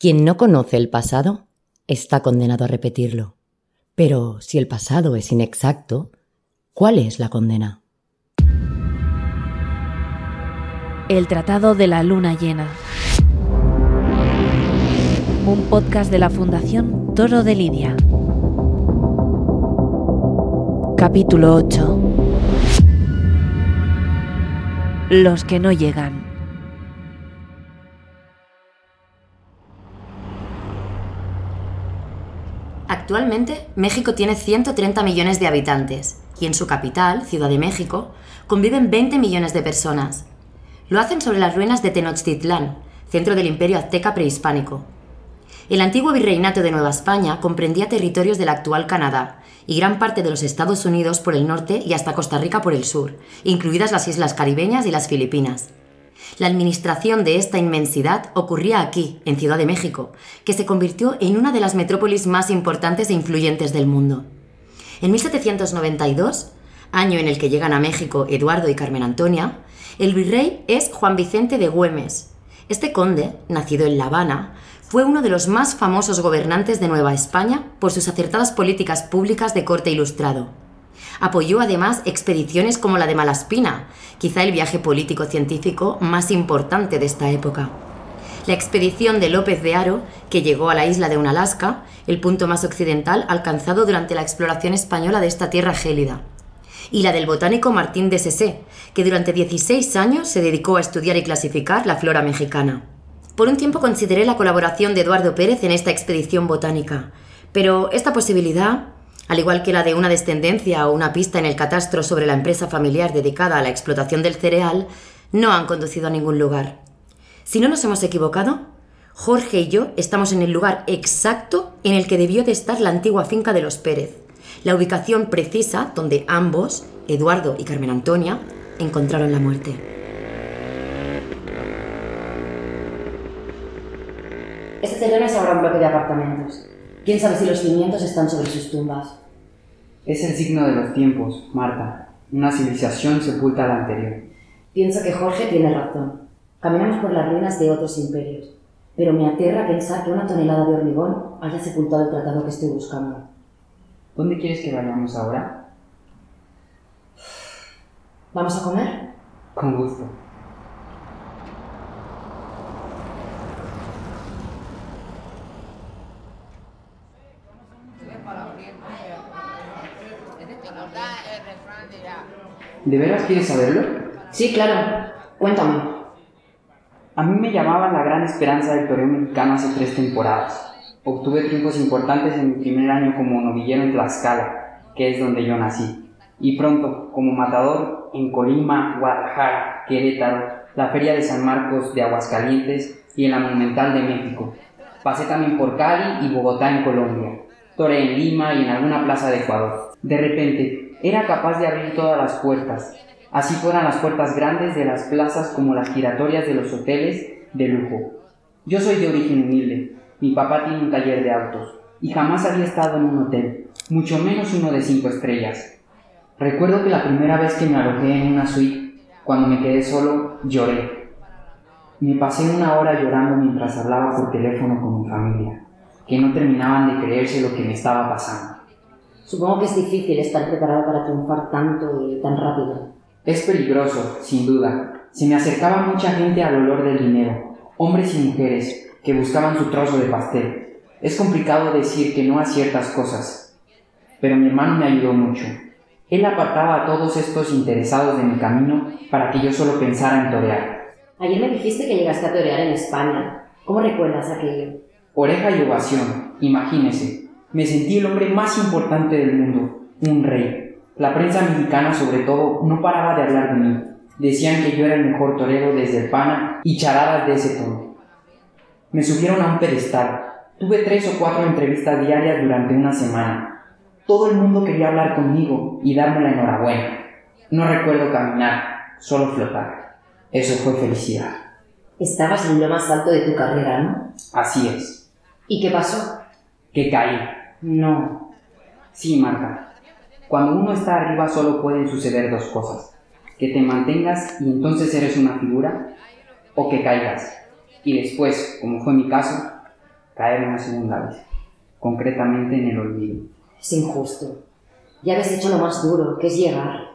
Quien no conoce el pasado está condenado a repetirlo. Pero si el pasado es inexacto, ¿cuál es la condena? El Tratado de la Luna Llena. Un podcast de la Fundación Toro de Lidia. Capítulo 8. Los que no llegan. Actualmente, México tiene 130 millones de habitantes y en su capital, Ciudad de México, conviven 20 millones de personas. Lo hacen sobre las ruinas de Tenochtitlán, centro del imperio azteca prehispánico. El antiguo virreinato de Nueva España comprendía territorios del actual Canadá y gran parte de los Estados Unidos por el norte y hasta Costa Rica por el sur, incluidas las islas caribeñas y las Filipinas. La administración de esta inmensidad ocurría aquí, en Ciudad de México, que se convirtió en una de las metrópolis más importantes e influyentes del mundo. En 1792, año en el que llegan a México Eduardo y Carmen Antonia, el virrey es Juan Vicente de Güemes. Este conde, nacido en La Habana, fue uno de los más famosos gobernantes de Nueva España por sus acertadas políticas públicas de corte ilustrado. Apoyó además expediciones como la de Malaspina, quizá el viaje político-científico más importante de esta época. La expedición de López de Haro, que llegó a la isla de Unalaska, el punto más occidental alcanzado durante la exploración española de esta tierra gélida. Y la del botánico Martín de Sessé, que durante 16 años se dedicó a estudiar y clasificar la flora mexicana. Por un tiempo consideré la colaboración de Eduardo Pérez en esta expedición botánica, pero esta posibilidad al igual que la de una descendencia o una pista en el catastro sobre la empresa familiar dedicada a la explotación del cereal, no han conducido a ningún lugar. Si no nos hemos equivocado, Jorge y yo estamos en el lugar exacto en el que debió de estar la antigua finca de los Pérez, la ubicación precisa donde ambos, Eduardo y Carmen Antonia, encontraron la muerte. Este terreno es ahora un bloque de apartamentos. ¿Quién sabe si los cimientos están sobre sus tumbas? Es el signo de los tiempos, Marta. Una civilización sepulta a la anterior. Pienso que Jorge tiene razón. Caminamos por las ruinas de otros imperios, pero me aterra pensar que una tonelada de hormigón haya sepultado el tratado que estoy buscando. ¿Dónde quieres que vayamos ahora? ¿Vamos a comer? Con gusto. ¿De veras quieres saberlo? Sí, claro. Cuéntame. A mí me llamaban la gran esperanza del torneo mexicano hace tres temporadas. Obtuve triunfos importantes en mi primer año como novillero en Tlaxcala, que es donde yo nací. Y pronto, como matador en Colima, Guadalajara, Querétaro, la Feria de San Marcos de Aguascalientes y en la Monumental de México. Pasé también por Cali y Bogotá en Colombia. Toré en Lima y en alguna plaza de Ecuador. De repente, era capaz de abrir todas las puertas, así fueran las puertas grandes de las plazas como las giratorias de los hoteles de lujo. Yo soy de origen humilde, mi papá tiene un taller de autos, y jamás había estado en un hotel, mucho menos uno de cinco estrellas. Recuerdo que la primera vez que me alojé en una suite, cuando me quedé solo, lloré. Me pasé una hora llorando mientras hablaba por teléfono con mi familia, que no terminaban de creerse lo que me estaba pasando. Supongo que es difícil estar preparado para triunfar tanto y tan rápido. Es peligroso, sin duda. Se me acercaba mucha gente al olor del dinero, hombres y mujeres, que buscaban su trozo de pastel. Es complicado decir que no a ciertas cosas, pero mi hermano me ayudó mucho. Él apartaba a todos estos interesados de mi camino para que yo solo pensara en torear. Ayer me dijiste que llegaste a torear en España. ¿Cómo recuerdas aquello? Oreja y ovación, imagínese. Me sentí el hombre más importante del mundo, un rey. La prensa mexicana sobre todo no paraba de hablar de mí. Decían que yo era el mejor torero desde el pana y charadas de ese tono. Me subieron a un pedestal. Tuve tres o cuatro entrevistas diarias durante una semana. Todo el mundo quería hablar conmigo y darme la enhorabuena. No recuerdo caminar, solo flotar. Eso fue felicidad. Estabas en lo más alto de tu carrera, ¿no? Así es. ¿Y qué pasó? Que caí. No. Sí, Marta. Cuando uno está arriba solo pueden suceder dos cosas. Que te mantengas y entonces eres una figura, o que caigas. Y después, como fue mi caso, caer una segunda vez, concretamente en el olvido. Es injusto. Ya habéis hecho lo más duro, que es llegar.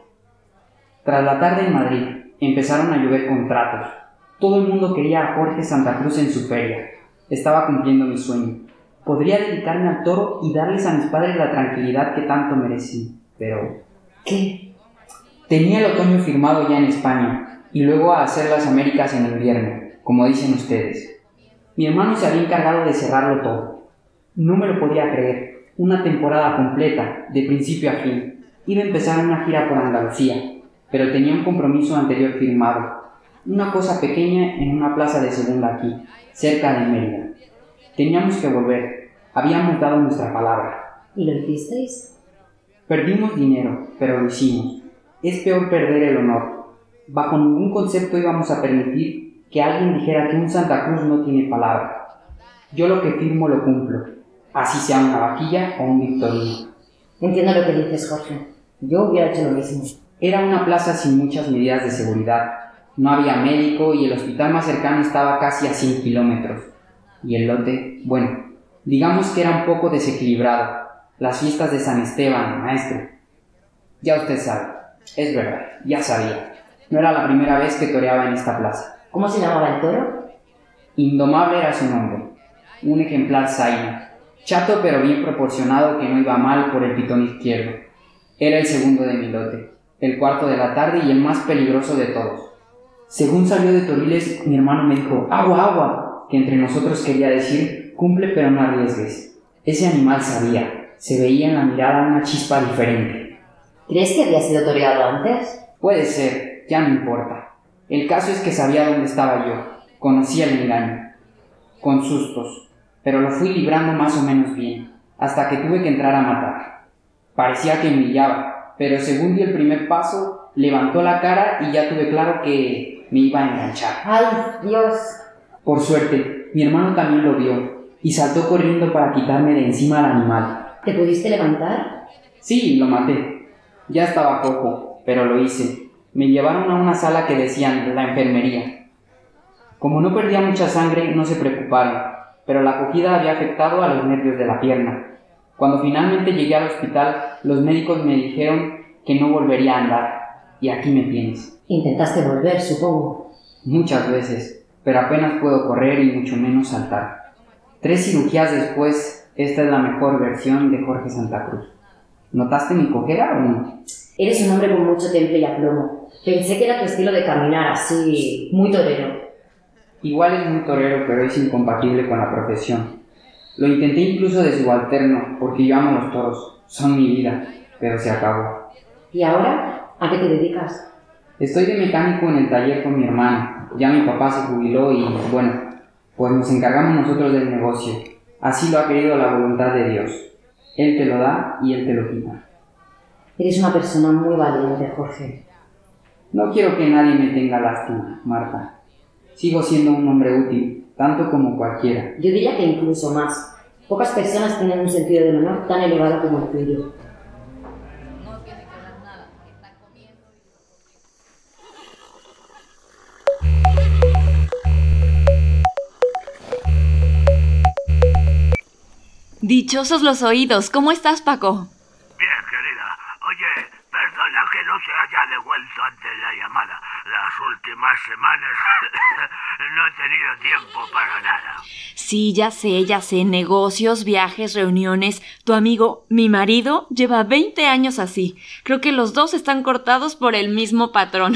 Tras la tarde en Madrid, empezaron a llover contratos. Todo el mundo quería a Jorge Santa Cruz en su feria. Estaba cumpliendo mi sueño. Podría dedicarme al toro y darles a mis padres la tranquilidad que tanto merecen. Pero... ¿Qué? Tenía el otoño firmado ya en España y luego a hacer las Américas en invierno, como dicen ustedes. Mi hermano se había encargado de cerrarlo todo. No me lo podía creer. Una temporada completa, de principio a fin. Iba a empezar una gira por Andalucía, pero tenía un compromiso anterior firmado. Una cosa pequeña en una plaza de segunda aquí, cerca de Mérida. Teníamos que volver. Habíamos dado nuestra palabra. ¿Y lo hicisteis? Perdimos dinero, pero lo hicimos. Es peor perder el honor. Bajo ningún concepto íbamos a permitir que alguien dijera que un Santa Cruz no tiene palabra. Yo lo que firmo lo cumplo, así sea una vaquilla o un victorino. Entiendo lo que dices, Jorge. Yo hubiera hecho lo mismo. Era una plaza sin muchas medidas de seguridad. No había médico y el hospital más cercano estaba casi a 100 kilómetros. Y el lote, bueno, digamos que era un poco desequilibrado. Las fiestas de San Esteban, maestro. Ya usted sabe. Es verdad, ya sabía. No era la primera vez que toreaba en esta plaza. ¿Cómo se llamaba el toro? Indomable era su nombre. Un ejemplar zaina. Chato pero bien proporcionado que no iba mal por el pitón izquierdo. Era el segundo de mi lote el cuarto de la tarde y el más peligroso de todos. Según salió de Toriles, mi hermano me dijo, agua, agua, que entre nosotros quería decir, cumple pero no arriesgues. Ese animal sabía, se veía en la mirada una chispa diferente. ¿Crees que había sido toreado antes? Puede ser, ya no importa. El caso es que sabía dónde estaba yo, conocía el engaño, con sustos, pero lo fui librando más o menos bien, hasta que tuve que entrar a matar. Parecía que humillaba, pero según di el primer paso, levantó la cara y ya tuve claro que me iba a enganchar. ¡Ay, Dios! Por suerte, mi hermano también lo vio y saltó corriendo para quitarme de encima al animal. ¿Te pudiste levantar? Sí, lo maté. Ya estaba cojo, pero lo hice. Me llevaron a una sala que decían la enfermería. Como no perdía mucha sangre, no se preocuparon, pero la acogida había afectado a los nervios de la pierna cuando finalmente llegué al hospital, los médicos me dijeron que no volvería a andar. Y aquí me tienes. Intentaste volver, supongo. Muchas veces, pero apenas puedo correr y mucho menos saltar. Tres cirugías después, esta es la mejor versión de Jorge Santa Cruz. ¿Notaste mi cojera o no? Eres un hombre con mucho temple y aplomo. Pensé que era tu estilo de caminar así, muy torero. Igual es muy torero, pero es incompatible con la profesión. Lo intenté incluso de subalterno, porque yo amo los toros, son mi vida, pero se acabó. ¿Y ahora? ¿A qué te dedicas? Estoy de mecánico en el taller con mi hermano. Ya mi papá se jubiló y, bueno, pues nos encargamos nosotros del negocio. Así lo ha querido la voluntad de Dios. Él te lo da y Él te lo quita. Eres una persona muy valiente, Jorge. No quiero que nadie me tenga lástima, Marta. Sigo siendo un hombre útil, tanto como cualquiera. Yo diría que incluso más. Pocas personas tienen un sentido del honor tan elevado como el tuyo. Dichosos los oídos. ¿Cómo estás, Paco? Bien, querida. Oye, perdona que no se haya devuelto antes la llamada. Las últimas semanas no he tenido tiempo para nada. Sí, ya sé, ya sé. Negocios, viajes, reuniones. Tu amigo, mi marido, lleva 20 años así. Creo que los dos están cortados por el mismo patrón.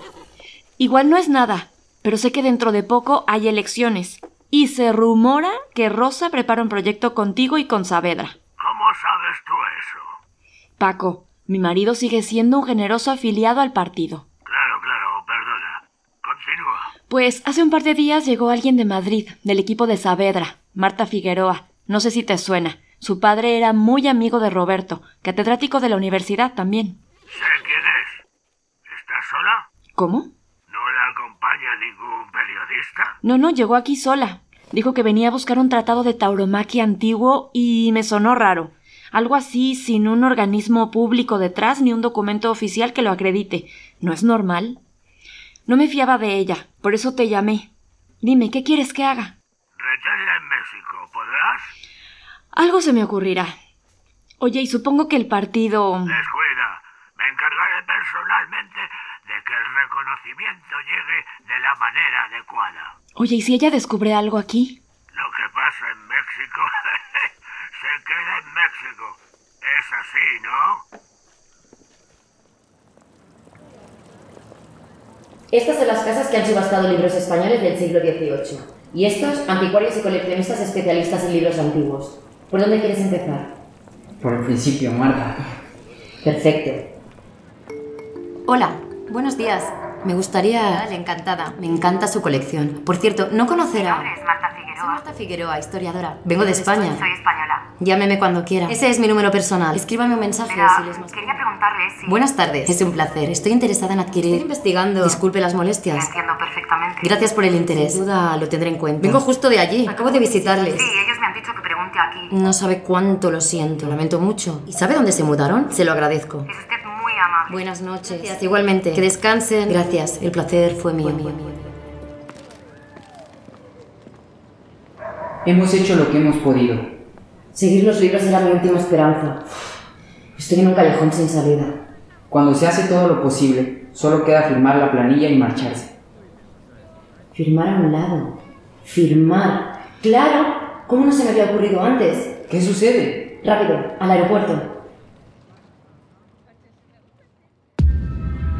Igual no es nada, pero sé que dentro de poco hay elecciones. Y se rumora que Rosa prepara un proyecto contigo y con Saavedra. ¿Cómo sabes tú eso? Paco, mi marido sigue siendo un generoso afiliado al partido. Claro, claro, perdona. Continúa. Pues hace un par de días llegó alguien de Madrid, del equipo de Saavedra, Marta Figueroa. No sé si te suena. Su padre era muy amigo de Roberto, catedrático de la universidad también. Sé quién es. ¿Estás sola? ¿Cómo? ¿No la acompaña ningún periodista? No, no, llegó aquí sola. Dijo que venía a buscar un tratado de tauromaquia antiguo y me sonó raro. Algo así sin un organismo público detrás ni un documento oficial que lo acredite. ¿No es normal? No me fiaba de ella, por eso te llamé. Dime, ¿qué quieres que haga? Reténla en México. México, ¿podrás? Algo se me ocurrirá. Oye, y supongo que el partido... Descuida. Me encargaré personalmente de que el reconocimiento llegue de la manera adecuada. Oye, ¿y si ella descubre algo aquí? Lo que pasa en México se queda en México. Es así, ¿no? Estas son las casas que han subastado libros españoles del siglo XVIII. Y estos, anticuarios y coleccionistas especialistas en libros antiguos. ¿Por dónde quieres empezar? Por el principio, Marta. Perfecto. Hola, buenos días. Me gustaría... encantada. Me encanta su colección. Por cierto, ¿no conocerá...? Mi nombre es Marta Soy Figueroa. Marta Figueroa, historiadora. Vengo de España. Soy española. Llámeme cuando quiera. Ese es mi número personal. Escríbame un mensaje Mira, si le es más quería preguntarle si... Buenas tardes. Es un placer. Estoy interesada en adquirir... Estoy investigando. Disculpe las molestias. entiendo perfectamente. Gracias por el interés. Sin duda lo tendré en cuenta. Vengo justo de allí. Acabo de visitarles. Sí, ellos me han dicho que pregunte aquí. No sabe cuánto lo siento. Lo lamento mucho. ¿Y sabe dónde se mudaron? Se lo agradezco. Es usted amable. Buenas noches. Gracias, igualmente. Que descansen. Gracias. El placer fue mío. Hemos hecho lo que hemos podido. Seguir los libros era mi última esperanza. Estoy en un callejón sin salida. Cuando se hace todo lo posible, solo queda firmar la planilla y marcharse. Firmar a un lado. Firmar. Claro. ¿Cómo no se me había ocurrido antes? ¿Qué sucede? Rápido, al aeropuerto.